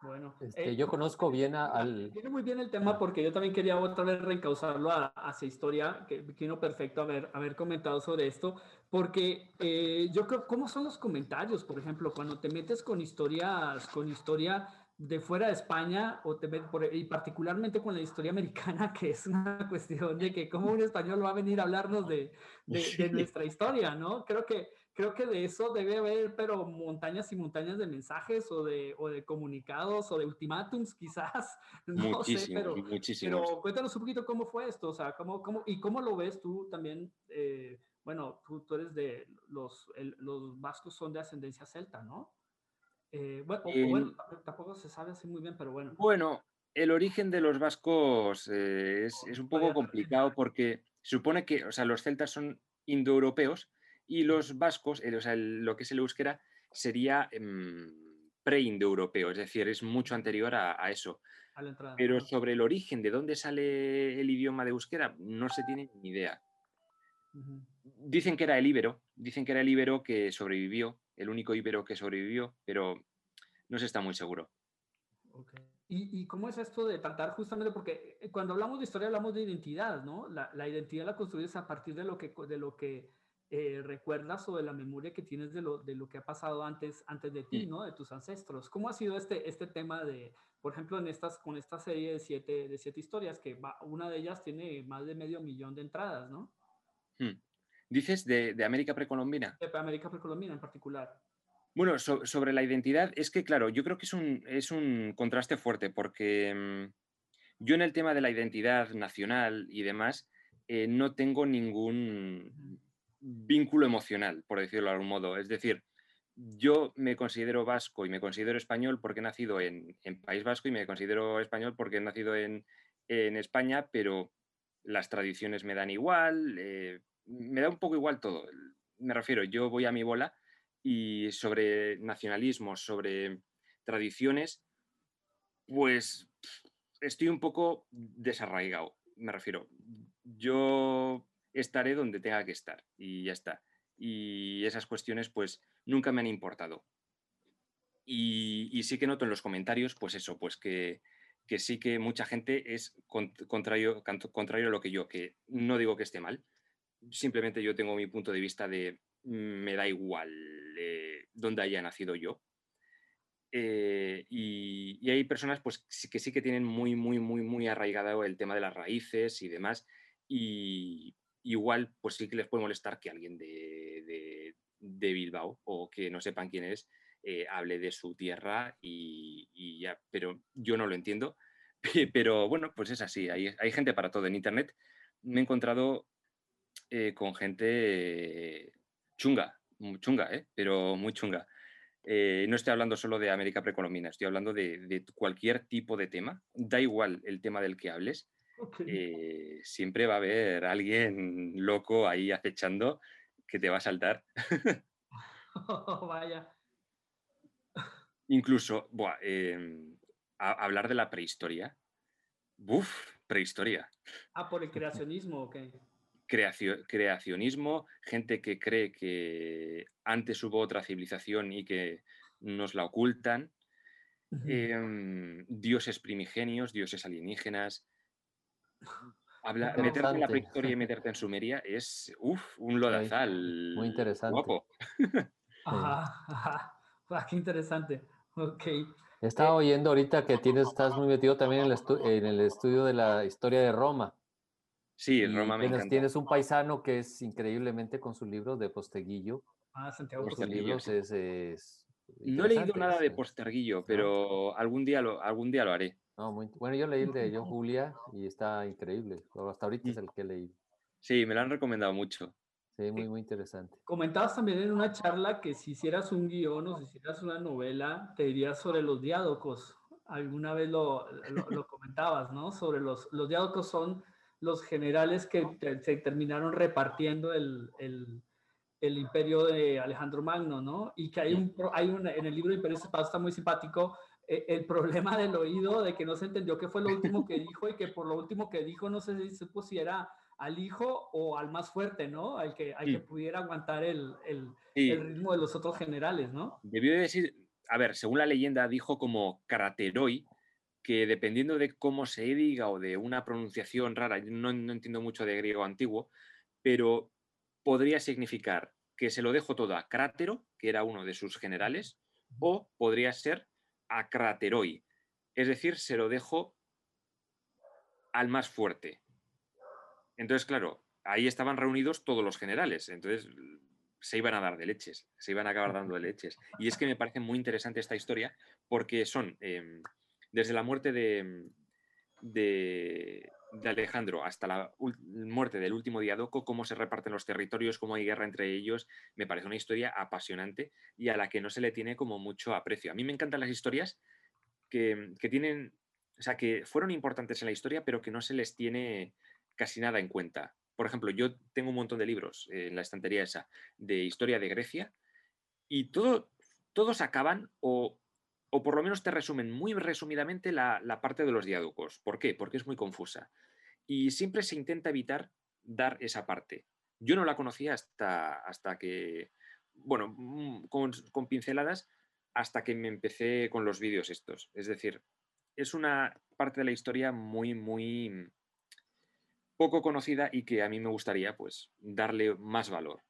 Bueno, Este, eh, yo conozco bien a- al... Viene muy bien el tema porque yo también quería otra vez reencauzarlo a- hacia historia, que vino perfecto haber, haber comentado sobre esto, porque eh, yo creo, ¿cómo son los comentarios? Por ejemplo, cuando te metes con historias, con historia de fuera de España, o te por- y particularmente con la historia americana, <laughs> que es una cuestión de que cómo un español va a venir a hablarnos de, de, de nuestra historia, ¿no? Creo que, creo que de eso debe haber, pero montañas y montañas de mensajes o de, o de comunicados o de ultimátums <laughs> quizás, no sé, muchísimos, pero, muchísimos. pero cuéntanos un poquito cómo fue esto, o sea, cómo, cómo, y cómo lo ves tú también, eh, bueno, tú, tú eres de, los, el- los vascos son de ascendencia celta, ¿no? Eh, bueno, Eh, tampoco- se sabe así muy bien, pero bueno. Bueno, el origen de los vascos eh, es, es un poco complicado porque se supone que, o sea, los celtas son indoeuropeos y los vascos, el- o sea, el- lo que es el euskera, sería em, pre-indoeuropeo, es decir, es mucho anterior a, a eso. a la entrada. Pero sobre el origen de dónde sale el idioma de euskera, no se tiene ni idea. Dicen que era el íbero, dicen que era el íbero que sobrevivió, el único íbero que sobrevivió, pero no se está muy seguro. Ok. ¿Y, ¿Y cómo es esto de tratar justamente? Porque eh, cuando hablamos de historia hablamos de identidad, ¿no? La, la identidad la construyes a partir de lo que, de lo que eh, recuerdas o de la memoria que tienes de lo, de lo que ha pasado antes, antes de ti. ¿no? De tus ancestros. ¿Cómo ha sido este, este tema de, por ejemplo, en estas, con esta serie de siete, de siete historias, que va- una de ellas tiene más de medio millón de entradas, ¿no? Hmm. Dices de, de América precolombina. De América precolombina en particular. Bueno, so- sobre la identidad, es que claro, yo creo que es un, es un contraste fuerte porque mm, yo en el tema de la identidad nacional y demás eh, no tengo ningún vínculo emocional, por decirlo de algún modo. Es decir, yo me considero vasco y me considero español porque he nacido en, en País Vasco y me considero español porque he nacido en, en España, pero las tradiciones me dan igual, eh, me da un poco igual todo. Me refiero, yo voy a mi bola y sobre nacionalismo, sobre tradiciones, pues estoy un poco desarraigado. Me refiero, yo estaré donde tenga que estar y ya está. Y esas cuestiones pues nunca me han importado. Y, sí que noto en los comentarios, pues eso, pues que, sí que mucha gente es contrario, contrario a lo que yo, que no digo que esté mal, simplemente yo tengo mi punto de vista de mm, me da igual eh, dónde haya nacido yo. Eh, y, hay personas pues, que sí que tienen muy, muy, muy, muy arraigado el tema de las raíces y demás. Y igual, pues sí que les puede molestar que alguien de, de Bilbao o que no sepan quién es, eh, hable de su tierra y, ya, pero yo no lo entiendo. <laughs> Pero bueno, pues es así, hay, hay gente para todo en Internet. Me he encontrado eh, con gente chunga, chunga, ¿eh? pero muy chunga. no estoy hablando solo de América precolombina, estoy hablando de, cualquier tipo de tema. Da igual el tema del que hables. siempre va a haber alguien loco ahí acechando que te va a saltar. <laughs> <laughs> vaya. Incluso, em, hablar de la prehistoria. Buf, prehistoria. Ah, por el <laughs> creacionismo, ok. Creacionismo, gente que cree que antes hubo otra civilización y que nos la ocultan. Em, dioses primigenios, dioses alienígenas. meterte en la prehistoria y meterte en Sumeria es uf, un lodazal. Muy, interesante. Guapo. <laughs> Ajá, ajá. qué interesante. Ok. Estaba eh, oyendo ahorita que tienes, estás muy metido también en el, en el estudio de la historia de Roma. Sí, Roma me tienes, tienes un paisano que es increíblemente con su libro de Posteguillo. Ah, Santiago Posteguillo. es, no he leído nada de Posterguillo, pero algún día lo, algún día lo haré. bueno, yo leí el de John <laughs> Julia y está increíble. Hasta ahorita es el que he leído. Sí, me lo han recomendado mucho. Sí, muy, muy interesante. Comentabas también en una charla que si hicieras un guion o si hicieras una novela, te dirías sobre los diádocos. Alguna vez lo, lo, comentabas, ¿no? Sobre los, los diádocos son los generales que se terminaron repartiendo el, el, el, imperio de Alejandro Magno, ¿no? Y que hay un, hay un en el libro Imperio Espacio está muy simpático, eh, el problema del oído, de que no se entendió qué fue lo último que dijo y que por lo último que dijo no sé si se pusiera al hijo o al más fuerte, ¿no? Al que, al que pudiera aguantar el, el, el, ritmo de los otros generales, ¿no? Debió decir, a ver, según la leyenda dijo como Karateroi, que dependiendo de cómo se diga o de una pronunciación rara, no, no entiendo mucho de griego antiguo, pero podría significar que se lo dejo todo a Crátero, que era uno de sus generales, o podría ser a Crateroi, es decir, se lo dejo al más fuerte. Entonces, claro, ahí estaban reunidos todos los generales, entonces se iban a dar de leches, se iban a acabar dando de <laughs> leches. Y es que me parece muy interesante esta historia porque son, em, desde la muerte de, Alejandro hasta la muerte del último diadoco, cómo se reparten los territorios, cómo hay guerra entre ellos, me parece una historia apasionante y a la que no se le tiene como mucho aprecio. A mí me encantan las historias que, tienen, o sea, que fueron importantes en la historia, pero que no se les tiene casi nada en cuenta. Por ejemplo, yo tengo un montón de libros en la estantería esa de historia de Grecia y todo, todos acaban o, o por lo menos te resumen muy resumidamente la, la parte de los diáducos. ¿Por qué? Porque es muy confusa. Y siempre se intenta evitar dar esa parte. Yo no la conocía hasta, hasta que, bueno, mm, con, con, pinceladas, hasta que me empecé con los vídeos estos. Es decir, es una parte de la historia muy, muy, poco conocida y que a mí me gustaría pues darle más valor,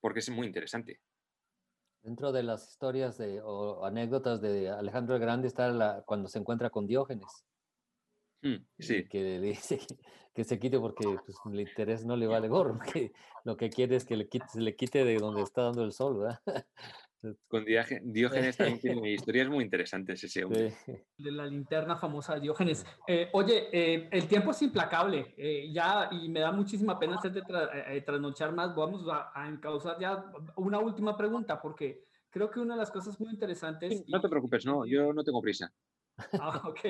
porque es muy interesante. Dentro de las historias de, o anécdotas de Alejandro el Grande está la, cuando se encuentra con Diógenes. Mm, sí. Que le dice que se quite porque pues, el interés no le vale gorro, <laughs> que lo que quiere es que le quite, se le quite de donde está dando el sol, ¿verdad? <laughs> Con Diógenes también tiene <laughs> historias muy interesantes ese hombre. De la linterna famosa de Diógenes. Eh, oye, eh, el tiempo es implacable, eh, ya, y me da muchísima pena hacerte trasnochar más. Vamos a, a, encauzar ya una última pregunta, porque creo que una de las cosas muy interesantes... no te preocupes, no, yo no tengo prisa. Ah, <laughs> ok,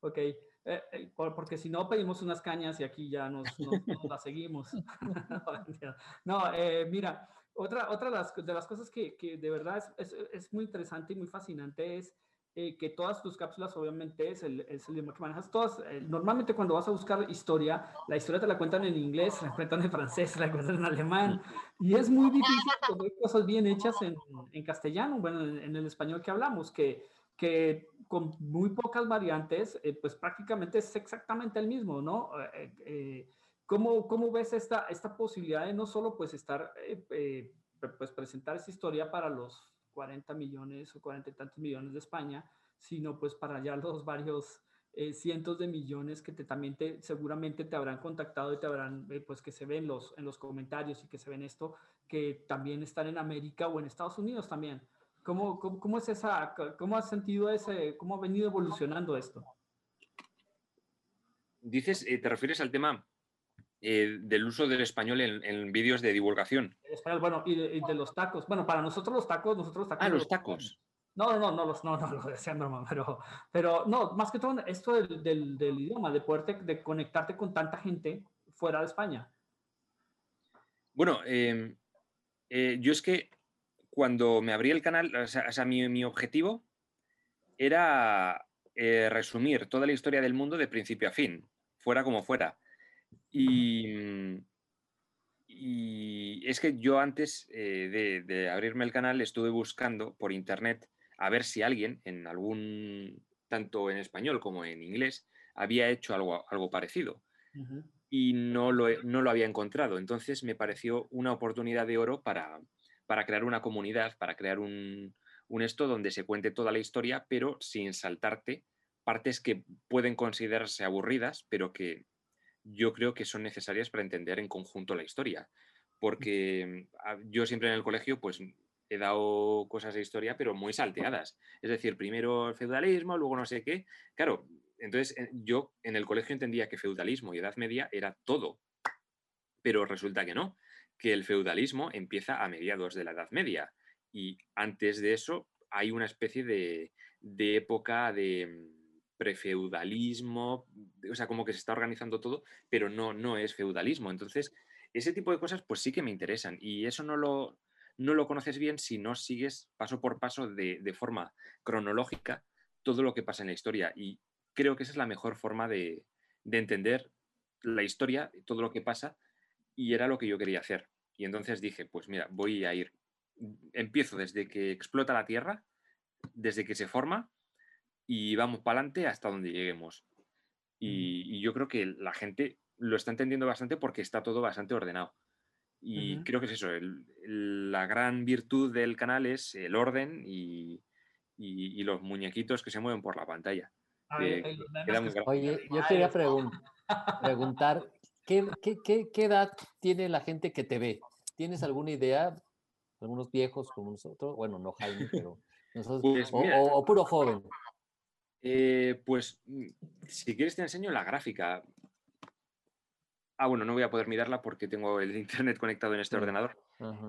ok. Eh, eh, por- porque si no pedimos unas cañas y aquí ya nos, nos- nos las seguimos. <laughs> no, eh, mira, otra, otra de, las, cosas que, que de verdad es, es, es muy interesante y muy fascinante es eh, que todas tus cápsulas obviamente es el, es el idioma que manejas. Todas, eh, normalmente cuando vas a buscar historia, la historia te la cuentan en inglés, la cuentan en francés, la cuentan en alemán, y es muy difícil tener cosas bien hechas en, en castellano, bueno, en, en el español que hablamos, que, que con muy pocas variantes, eh, pues prácticamente es exactamente el mismo, ¿no? ¿Cómo, ¿Cómo ves esta, esta posibilidad de no solo pues estar, eh, eh, pues presentar esa historia para los 40 millones o 40 y tantos millones de España, sino pues para ya los varios eh, cientos de millones que te, también te, seguramente te habrán contactado y te habrán, pues que se ven los, en los comentarios y que se ven esto, que también están en América o en Estados Unidos también. ¿Cómo, cómo, cómo es esa, cómo has sentido ese, cómo ha venido evolucionando esto? Dices, te refieres al tema eh, del uso del español en, en vídeos de divulgación. El español, bueno, y de, y de los tacos. Bueno, para nosotros los tacos, nosotros los tacos. Ah, los tacos. No, no, no, no, los, no, no, <laughs> lo decía broma, pero, pero no, más que todo esto del, del, del idioma, de poderte, de conectarte con tanta gente fuera de España. Bueno, eh, eh, yo es que cuando me abrí el canal, o sea, o sea, mi, mi objetivo era eh, resumir toda la historia del mundo de principio a fin, fuera como fuera. Y, mm, y es que yo antes eh, de, de abrirme el canal estuve buscando por internet a ver si alguien en algún, tanto en español como en inglés, había hecho algo, algo parecido y no lo, no lo había encontrado. Entonces me pareció una oportunidad de oro para, para crear una comunidad, para crear un, un esto donde se cuente toda la historia, pero sin saltarte partes que pueden considerarse aburridas, pero que yo creo que son necesarias para entender en conjunto la historia. Porque a- yo siempre en el colegio, pues he dado cosas de historia, pero muy salteadas. Es decir, primero el feudalismo, luego no sé qué. Claro, entonces eh, yo en el colegio entendía que feudalismo y Edad Media era todo, pero resulta que no, que el feudalismo empieza a mediados de la Edad Media y antes de eso hay una especie de, de época de mm, prefeudalismo, o sea, como que se está organizando todo, pero no, no es feudalismo. Entonces, ese tipo de cosas pues sí que me interesan y eso no lo, no lo conoces bien si no sigues paso por paso de, forma cronológica todo lo que pasa en la historia. Y creo que esa es la mejor forma de, de entender la historia, todo lo que pasa, y era lo que yo quería hacer. Y entonces dije, pues mira, voy a ir, empiezo desde que explota la Tierra, desde que se forma, y vamos para adelante hasta donde lleguemos. Y, y yo creo que la gente lo está entendiendo bastante porque está todo bastante ordenado. Y creo que es eso, el- el- la gran virtud del canal es el orden y, y- y los muñequitos que se mueven por la pantalla. Ver, Eh, que Oye, yo quería pregun- preguntar, ¿qué, qué, qué, qué edad tiene la gente que te ve? ¿Tienes alguna idea? Algunos viejos como nosotros, bueno, no Jaime, pero nosotros, Pues o, mira. o- o puro joven. Eh, pues mm, si quieres te enseño la gráfica. Ah, bueno, no voy a poder mirarla porque tengo el <laughs> internet conectado en este ordenador.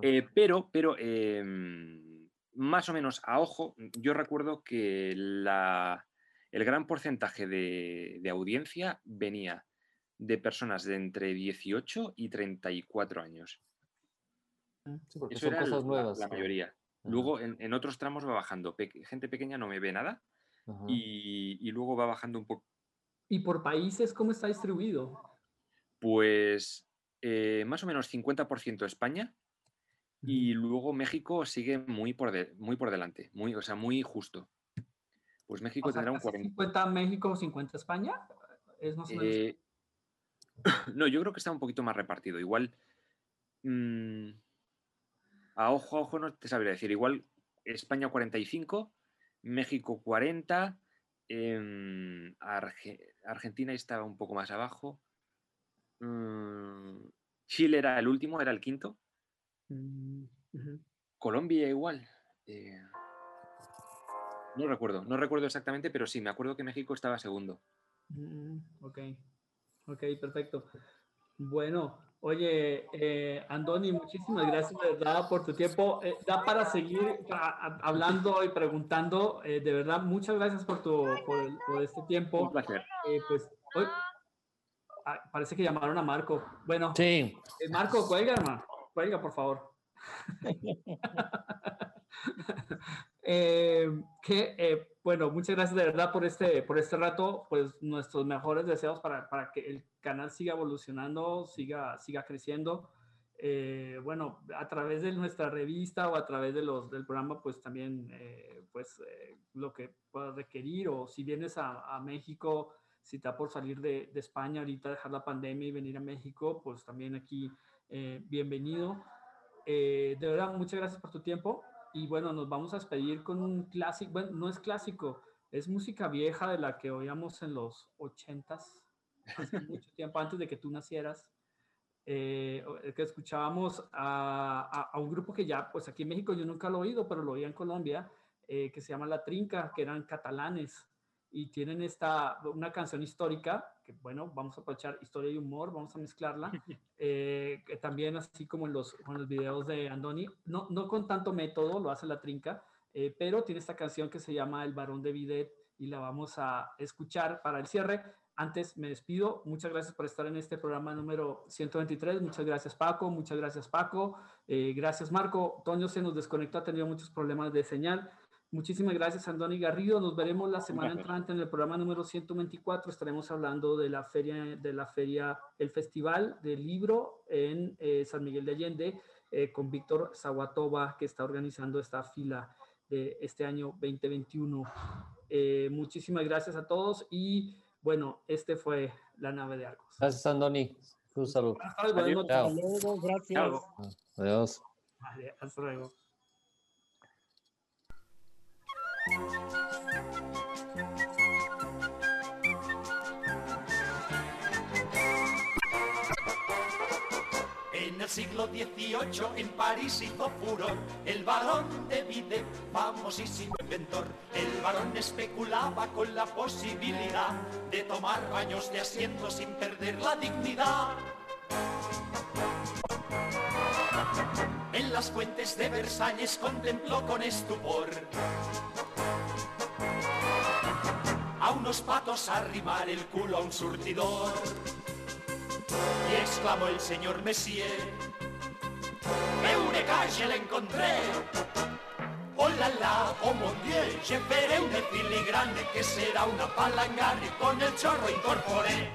Eh, pero, pero em, más o menos a ojo, yo recuerdo que la- el gran porcentaje de, de audiencia venía de personas de entre 18 y 34 años. Sí, porque Eso son era cosas la- nuevas. la, mayoría. Luego en, en otros tramos va bajando. Pe- gente pequeña no me ve nada. Y, y luego va bajando un poco. ¿Y por países cómo está distribuido? Pues eh, más o menos 50% España y luego México sigue muy por, de- muy por delante, muy, o sea, muy justo. Pues México O sea, tendrá un casi 40. 50 México, 50 España. Es más o menos. Eh, <coughs> no, yo creo que está un poquito más repartido. Igual, mm, a ojo a ojo no te sabría decir. Igual España 45, México 40, em, Arge- Argentina estaba un poco más abajo. mm, Chile era el último, era el quinto. Mm. Colombia igual. eh, no recuerdo, no recuerdo exactamente, pero sí, me acuerdo que México estaba segundo. Mm, ok, ok, perfecto. Bueno, Oye, eh, Andoni, muchísimas gracias de verdad por tu tiempo. Eh, da para seguir a- a- hablando y preguntando. eh, de verdad, muchas gracias por, tu, por, este tiempo. Un placer. Eh, pues, hoy, ah, parece que llamaron a Marco. Bueno, Sí, eh, Marco, cuelga, hermano. Cuelga, por favor. <laughs> Eh, que, eh, bueno, muchas gracias de verdad por este, por este rato. Pues nuestros mejores deseos para, para que el canal siga evolucionando, siga, siga creciendo. Eh, bueno, a través de nuestra revista o a través de los, del programa, pues también, eh, pues eh, lo que puedas requerir o si vienes a, a México, si está por salir de, de España ahorita, dejar la pandemia y venir a México, pues también aquí, eh, bienvenido. De verdad, muchas gracias por tu tiempo. Y bueno, nos vamos a despedir con un clásico, bueno, no es clásico, es música vieja de la que oíamos en los ochentas, hace <laughs> mucho tiempo antes de que tú nacieras, eh, que escuchábamos a, a- a un grupo que ya, pues aquí en México yo nunca lo he oído, pero lo oía en Colombia, eh, que se llama La Trinca, que eran catalanes y tienen esta, una canción histórica, que bueno, vamos a aprovechar historia y humor, vamos a mezclarla, <laughs> eh, también así como en los, con los videos de Andoni, no, no con tanto método, lo hace la trinca, eh, pero tiene esta canción que se llama El varón de Bidet y la vamos a escuchar para el cierre. Antes me despido, muchas gracias por estar en este programa número 123, muchas gracias Paco, muchas gracias Paco, eh, gracias Marco, Toño se nos desconectó, ha tenido muchos problemas de señal. Muchísimas gracias, Andoni Garrido. Nos veremos la semana entrante en el programa número 124. Estaremos hablando de la feria, de la feria, el festival del libro en eh, San Miguel de Allende, eh, con Víctor Zaguatoba, que está organizando esta fila de este año 2021. Eh, muchísimas gracias a todos y bueno, este fue la nave de Argos. gracias, Andoni. Un saludo. Adiós. Hasta luego, gracias. Adiós. Vale, hasta luego. El siglo XVIII en París hizo furor el varón de Vide, famosísimo inventor. El varón especulaba con la posibilidad de tomar baños de asiento sin perder la dignidad. En las fuentes de Versalles contempló con estupor a unos patos arrimar el culo a un surtidor. Y exclamó el señor Messier, ¡Eureka, je l'encontré! ¡Oh la la, oh mon dieu! Je veré una filigrane que será una palangana y con el chorro incorporé.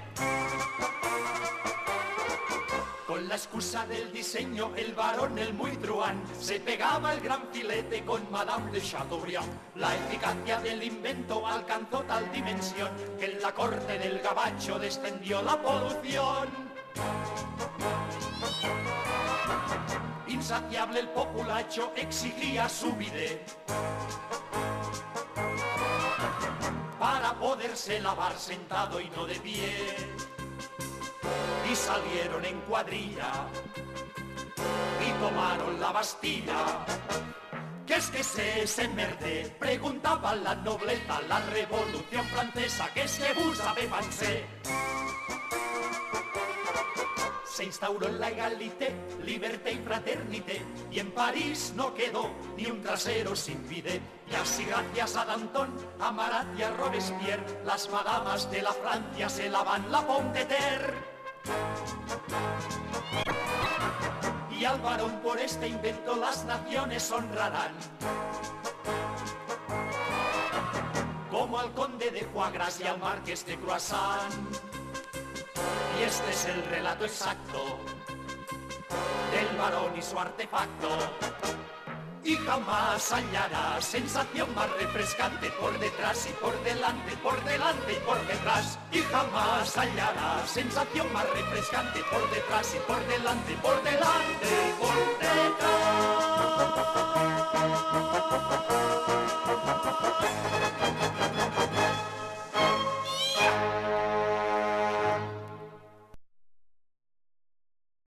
La excusa del diseño, el varón, el muy truán, se pegaba el gran filete con Madame de Chateaubriand. La eficacia del invento alcanzó tal dimensión que en la corte del gabacho descendió la polución. Insaciable el populacho exigía su bidet para poderse lavar sentado y no de pie y salieron en cuadrilla y tomaron la Bastilla. ¿Qué es que se es en merde? Preguntaba la nobleza, la revolución francesa, ¿qué es que vous avez pensé? Se instauró la egalité, liberté y fraternité, y en París no quedó ni un trasero sin bidet. Y así gracias a Danton, a Marat y a Robespierre, las madamas de la Francia se lavan la pomme. Y al varón por este invento las naciones honrarán. Como al conde de Foie y al marqués de Croissant. Y este es el relato exacto del varón y su artefacto y jamás hallarás sensación más refrescante por detrás y por delante, por delante y por detrás. Y jamás hallarás sensación más refrescante por detrás y por delante, por delante y por detrás.